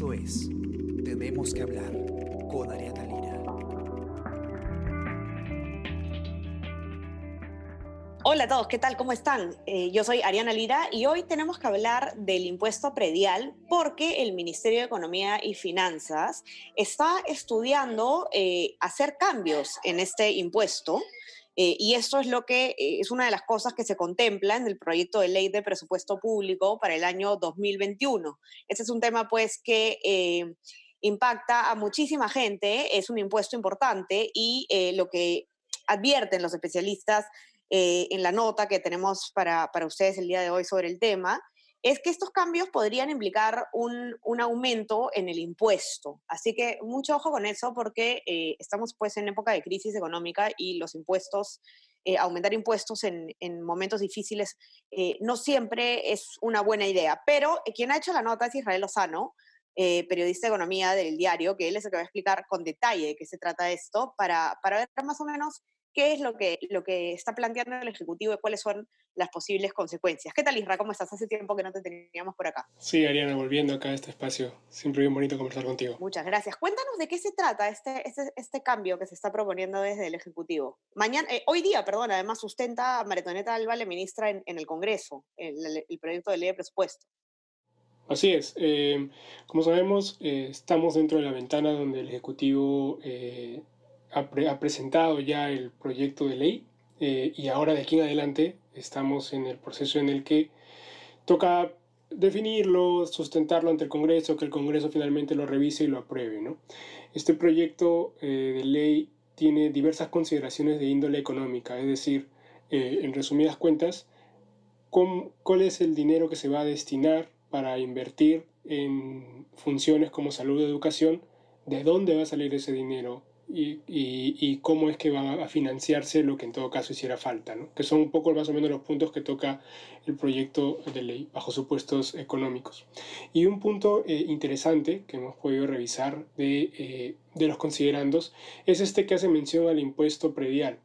Esto es Tenemos que hablar con Ariana Lira. Hola a todos, ¿qué tal? ¿Cómo están? Eh, yo soy Ariana Lira y hoy tenemos que hablar del impuesto predial porque el Ministerio de Economía y Finanzas está estudiando eh, hacer cambios en este impuesto. Eh, y esto es lo que es una de las cosas que se contempla en el proyecto de ley de presupuesto público para el año 2021. Este es un tema pues que impacta a muchísima gente, es un impuesto importante y lo que advierten los especialistas eh, en la nota que tenemos para, para, ustedes el día de hoy sobre el tema, es que estos cambios podrían implicar un, un aumento en el impuesto. Así que mucho ojo con eso porque eh, estamos pues en época de crisis económica y los impuestos, eh, aumentar impuestos en, en momentos difíciles no siempre es una buena idea. Pero quien ha hecho la nota es Israel Lozano, periodista de economía del diario, que él es el que va a explicar con detalle de qué se trata esto, para, para ver más o menos qué es lo que, lo que está planteando el Ejecutivo y cuáles son las posibles consecuencias. ¿Qué tal, Isra? ¿Cómo estás? Hace tiempo que no te teníamos por acá. Sí, Ariana, volviendo acá a este espacio. Siempre bien bonito conversar contigo. Muchas gracias. Cuéntanos de qué se trata este, este, este cambio que se está proponiendo desde el Ejecutivo. Mañana, eh, hoy día, perdón, además sustenta Maretoneta Alba, la ministra, en, el Congreso, el, el, proyecto de ley de presupuesto. Así es. Eh, como sabemos, eh, estamos dentro de la ventana donde el Ejecutivo ha, presentado ya el proyecto de ley eh, y ahora de aquí en adelante estamos en el proceso en el que toca definirlo, sustentarlo ante el Congreso, que el Congreso finalmente lo revise y lo apruebe. ¿no? Este proyecto eh, de ley tiene diversas consideraciones de índole económica, es decir, eh, en resumidas cuentas, cuál es el dinero que se va a destinar para invertir en funciones como salud y educación, de dónde va a salir ese dinero, y, cómo es que va a financiarse lo que en todo caso hiciera falta, ¿no? que son un poco más o menos los puntos que toca el proyecto de ley bajo supuestos económicos. Y un punto eh, interesante que hemos podido revisar de, eh, de, los considerandos es este que hace mención al impuesto predial.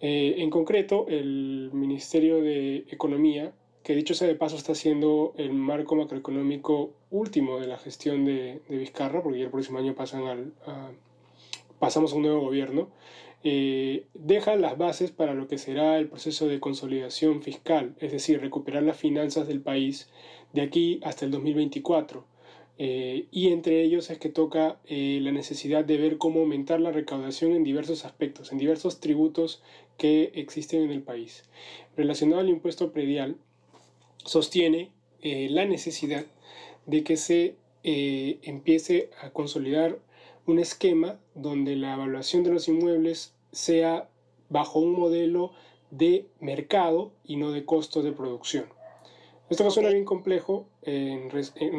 Eh, en concreto, el Ministerio de Economía, que dicho sea de paso está siendo el marco macroeconómico último de la gestión de, de Vizcarra, porque ya el próximo año pasan al, pasamos a un nuevo gobierno, eh, deja las bases para lo que será el proceso de consolidación fiscal, es decir, recuperar las finanzas del país de aquí hasta el 2024. Eh, y entre ellos es que toca eh, la necesidad de ver cómo aumentar la recaudación en diversos aspectos, en diversos tributos que existen en el país. Relacionado al impuesto predial, sostiene la necesidad de que se empiece a consolidar un esquema donde la evaluación de los inmuebles sea bajo un modelo de mercado y no de costos de producción. Esto que suena bien complejo, en,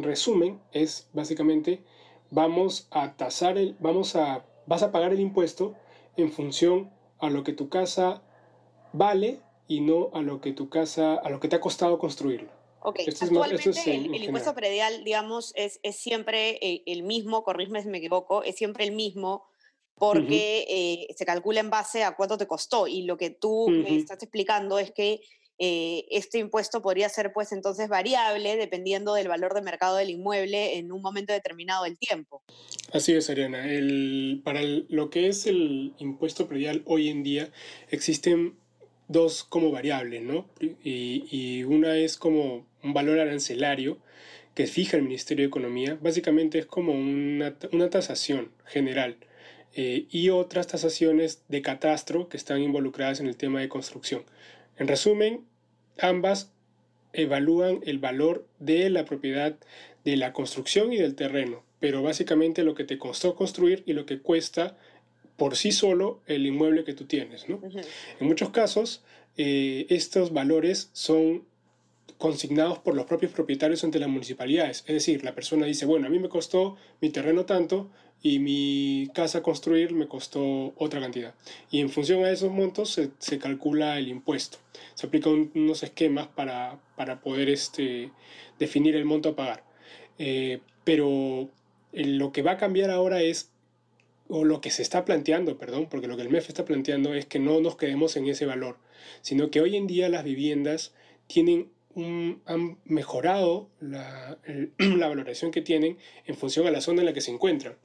resumen, es básicamente vamos a tasar el, vamos a, vas a pagar el impuesto en función a lo que tu casa vale y no a lo que tu casa, a lo que te ha costado construirlo. Ok, actualmente el, impuesto predial, digamos, es, es siempre eh, el mismo, corrígeme si me equivoco, es siempre el mismo porque eh, se calcula en base a cuánto te costó y lo que tú me estás explicando es que eh, este impuesto podría ser pues entonces variable dependiendo del valor de mercado del inmueble en un momento determinado del tiempo. Así es, Ariana. El, para lo que es el impuesto predial hoy en día existen dos como variables, ¿no? Y, una es como un valor arancelario que fija el Ministerio de Economía, básicamente es como una, una tasación general, eh, y otras tasaciones de catastro que están involucradas en el tema de construcción. En resumen, ambas evalúan el valor de la propiedad de la construcción y del terreno, pero básicamente lo que te costó construir y lo que cuesta por sí solo el inmueble que tú tienes. ¿no? En muchos casos, eh, estos valores son consignados por los propios propietarios ante las municipalidades. Es decir, la persona dice, bueno, a mí me costó mi terreno tanto y mi casa construir me costó otra cantidad. Y en función a esos montos se, se calcula el impuesto. Se aplican unos esquemas para, para poder este, definir el monto a pagar. Eh, pero lo que va a cambiar ahora es o lo que se está planteando, perdón, porque lo que el MEF está planteando es que no nos quedemos en ese valor, sino que hoy en día las viviendas tienen un, han mejorado la, valoración que tienen en función a la zona en la que se encuentran.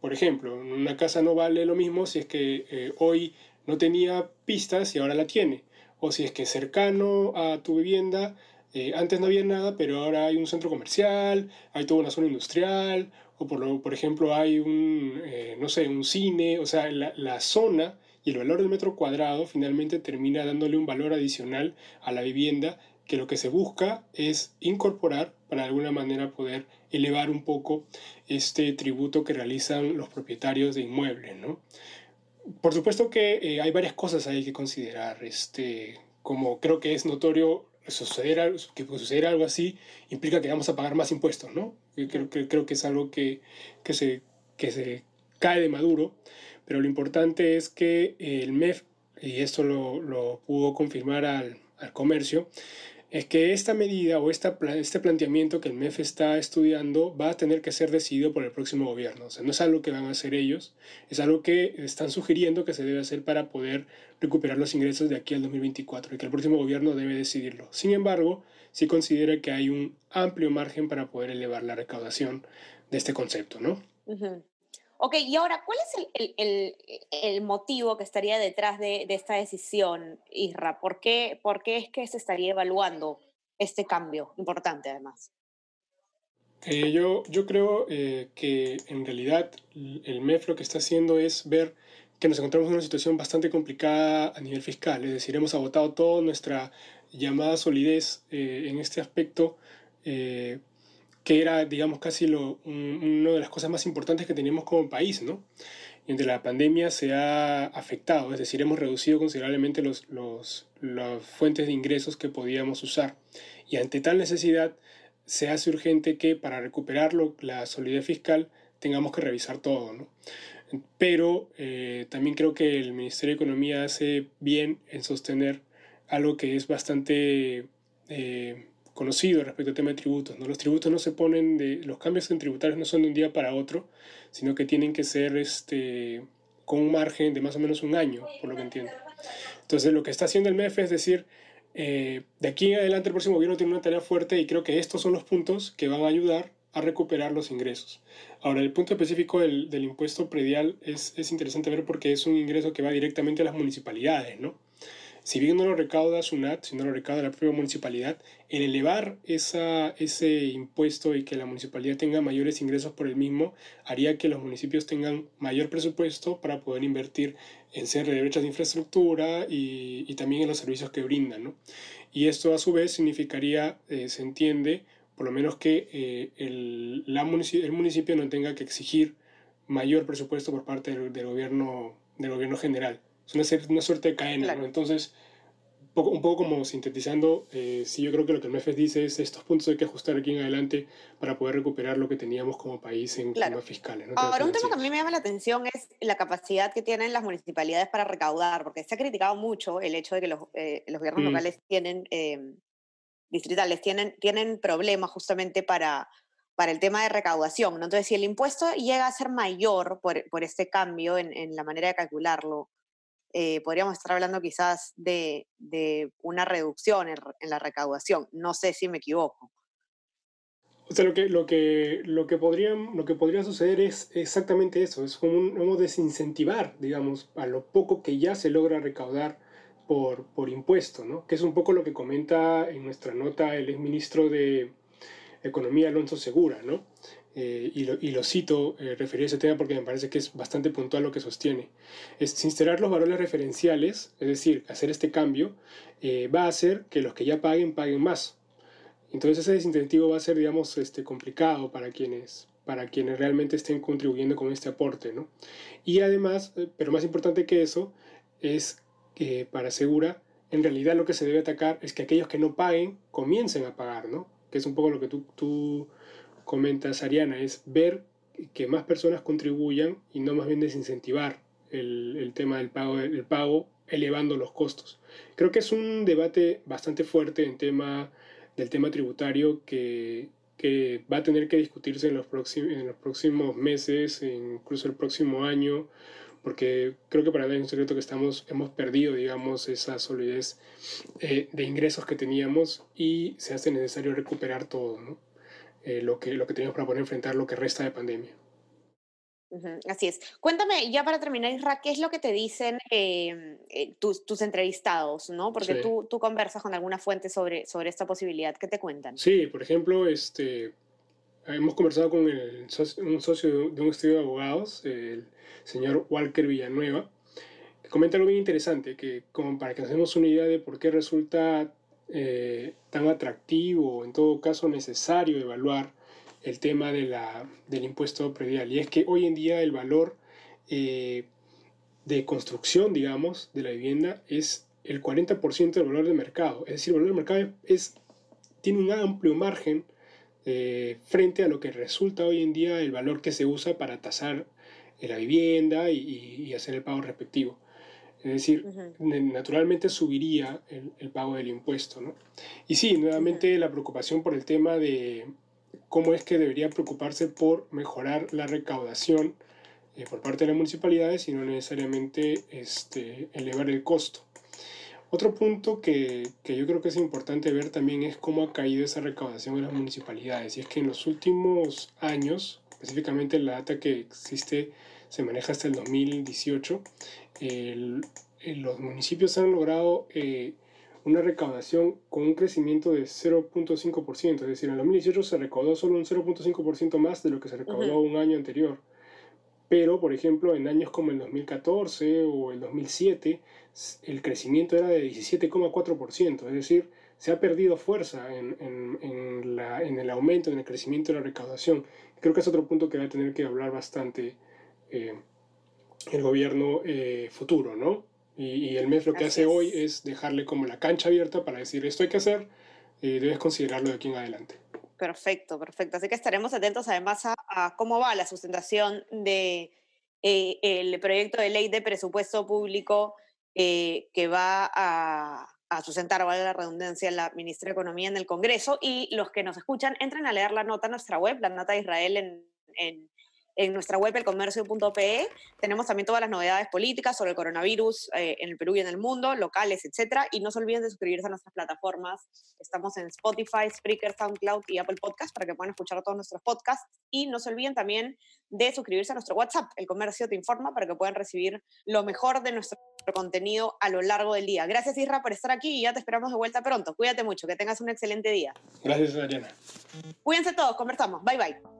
Por ejemplo, una casa no vale lo mismo si es que eh, hoy no tenía pistas y ahora la tiene. O si es que cercano a tu vivienda, eh, antes no había nada, pero ahora hay un centro comercial, hay toda una zona industrial, o por, lo, por ejemplo hay un, eh, no sé, un cine, o sea, la, la zona y el valor del metro cuadrado finalmente termina dándole un valor adicional a la vivienda que lo que se busca es incorporar para de alguna manera poder elevar un poco este tributo que realizan los propietarios de inmuebles, ¿no? Por supuesto que eh, hay varias cosas ahí que considerar, este, como creo que es notorio suceder, que suceder algo así implica que vamos a pagar más impuestos, ¿no? Creo, creo, creo que es algo que, que, se, que se cae de maduro, pero lo importante es que el MEF, y esto lo, lo pudo confirmar al, al comercio, es que esta medida o esta, este planteamiento que el MEF está estudiando va a tener que ser decidido por el próximo gobierno. O sea, no es algo que van a hacer ellos, es algo que están sugiriendo que se debe hacer para poder recuperar los ingresos de aquí al 2024 y que el próximo gobierno debe decidirlo. Sin embargo, sí considera que hay un amplio margen para poder elevar la recaudación de este concepto, ¿no? Ok, y ahora, ¿cuál es el, el, el, motivo que estaría detrás de, de, esta decisión, Isra? ¿Por qué, ¿Por qué es que se estaría evaluando este cambio importante, además? Eh, yo, yo creo eh, que en realidad el MEF lo que está haciendo es ver que nos encontramos en una situación bastante complicada a nivel fiscal, es decir, hemos agotado toda nuestra llamada solidez eh, en este aspecto que era, digamos, casi lo, una de las cosas más importantes que teníamos como país, ¿no? Y entre la pandemia se ha afectado, es decir, hemos reducido considerablemente los, los, las fuentes de ingresos que podíamos usar. Y ante tal necesidad, se hace urgente que para recuperarlo, la solidez fiscal, tengamos que revisar todo, ¿no? Pero eh, también creo que el Ministerio de Economía hace bien en sostener algo que es bastante eh, conocido respecto al tema de tributos. ¿no? Los tributos no se ponen de. Los cambios en tributarios no son de un día para otro, sino que tienen que ser este, con un margen de más o menos un año, por lo que entiendo. Entonces, lo que está haciendo el MEF es decir, eh, de aquí en adelante el próximo gobierno tiene una tarea fuerte y creo que estos son los puntos que van a ayudar a recuperar los ingresos. Ahora, el punto específico del, del impuesto predial es, es interesante ver porque es un ingreso que va directamente a las municipalidades, ¿no? Si bien no lo recauda SUNAT, sino lo recauda la propia municipalidad, el elevar ese impuesto y que la municipalidad tenga mayores ingresos por el mismo haría que los municipios tengan mayor presupuesto para poder invertir en cierre de brechas de infraestructura y, también en los servicios que brindan. ¿no? Y esto a su vez significaría, eh, se entiende, por lo menos que eh, el, municipio, no tenga que exigir mayor presupuesto por parte del gobierno general es una, una suerte de cadena, ¿no? Entonces, un poco, un poco como sintetizando, eh, sí, yo creo que lo que el MEFES dice es estos puntos hay que ajustar aquí en adelante para poder recuperar lo que teníamos como país en claro. temas fiscales. ¿no? Ahora, un tema que a mí me llama la atención es la capacidad que tienen las municipalidades para recaudar, porque se ha criticado mucho el hecho de que los, eh, los gobiernos mm. locales tienen, eh, distritales, tienen, tienen problemas justamente para, para el tema de recaudación. ¿no? Entonces, si el impuesto llega a ser mayor por, por este cambio en, en la manera de calcularlo, eh, podríamos estar hablando quizás de, de una reducción en, la recaudación. No sé si me equivoco. O sea, lo que, lo que, lo que, podría, lo que podría suceder es exactamente eso, es como un, desincentivar, digamos, a lo poco que ya se logra recaudar por, por impuesto, ¿no? Que es un poco lo que comenta en nuestra nota el exministro de Economía, Alonso Segura, ¿no? Eh, y, lo, y, lo, cito eh, referido a ese tema porque me parece que es bastante puntual lo que sostiene. Es instalar los valores referenciales, es decir, hacer este cambio, eh, va a hacer que los que ya paguen paguen más. Entonces ese desincentivo va a ser, digamos, este, complicado para quienes, para quienes realmente estén contribuyendo con este aporte. ¿no? Y además, eh, pero más importante que eso, es que para Segura, en realidad lo que se debe atacar es que aquellos que no paguen comiencen a pagar, ¿no? que es un poco lo que tú, tú comenta Sariana, es ver que más personas contribuyan y no más bien desincentivar el, el tema del pago, el pago elevando los costos. Creo que es un debate bastante fuerte en tema, del tema tributario que, que va a tener que discutirse en los, próximos, en los próximos meses, incluso el próximo año, porque creo que para nadie es un secreto que estamos, hemos perdido, digamos, esa solidez eh, de ingresos que teníamos y se hace necesario recuperar todo, ¿no? Eh, lo, que, lo que teníamos para poder enfrentar lo que resta de pandemia. así es. Cuéntame, ya para terminar, Isra, ¿qué es lo que te dicen em, eh, tus, tus, entrevistados? ¿no? Porque tú, tú, conversas con alguna fuente sobre, sobre esta posibilidad. ¿Qué te cuentan? Sí, por ejemplo, este, hemos conversado con el, un socio de un estudio de abogados, el señor Walker Villanueva, que comenta algo bien interesante, que como para que nos demos una idea de por qué resulta eh, tan atractivo, en todo caso necesario evaluar el tema de la, del impuesto predial. Y es que hoy en día el valor eh, de construcción, digamos, de la vivienda es el 40% del valor de mercado. Es decir, el valor de mercado es, tiene un amplio margen eh, frente a lo que resulta hoy en día el valor que se usa para tasar la vivienda y, hacer el pago respectivo. Es decir, naturalmente subiría el, pago del impuesto. ¿no? Y sí, nuevamente la preocupación por el tema de cómo es que debería preocuparse por mejorar la recaudación eh, por parte de las municipalidades y no necesariamente este, elevar el costo. Otro punto que, que, yo creo que es importante ver también es cómo ha caído esa recaudación en las municipalidades. Y es que en los últimos años, específicamente la data que existe, se maneja hasta el 2018, los municipios han logrado eh, una recaudación con un crecimiento de 0.5%. Es decir, en el 2018 se recaudó solo un 0.5% más de lo que se recaudó un año anterior. Pero, por ejemplo, en años como el 2014 o el 2007, el crecimiento era de 17,4%, es decir, se ha perdido fuerza en, en, la, en, el aumento, en el crecimiento de la recaudación. Creo que es otro punto que va a tener que hablar bastante eh, el gobierno eh, futuro, ¿no? Y, el MEF lo que hace hoy es dejarle como la cancha abierta para decir esto hay que hacer y debes considerarlo de aquí en adelante. Perfecto, perfecto. Así que estaremos atentos además a, cómo va la sustentación de eh, el proyecto de ley de presupuesto público eh, que va a, sustentar, vale la redundancia, la ministra de Economía en el Congreso. Y los que nos escuchan, entren a leer la nota en nuestra web, la nota de Israel en, en en nuestra web elcomercio.pe tenemos también todas las novedades políticas sobre el coronavirus eh, en el Perú y en el mundo, locales, etcétera. Y no se olviden de suscribirse a nuestras plataformas. Estamos en Spotify, Spreaker, SoundCloud y Apple Podcast para que puedan escuchar todos nuestros podcasts. Y no se olviden también de suscribirse a nuestro WhatsApp. El Comercio te informa para que puedan recibir lo mejor de nuestro contenido a lo largo del día. Gracias, Isra, por estar aquí y ya te esperamos de vuelta pronto. Cuídate mucho, que tengas un excelente día. Gracias, Adriana. Cuídense todos, conversamos. Bye, bye.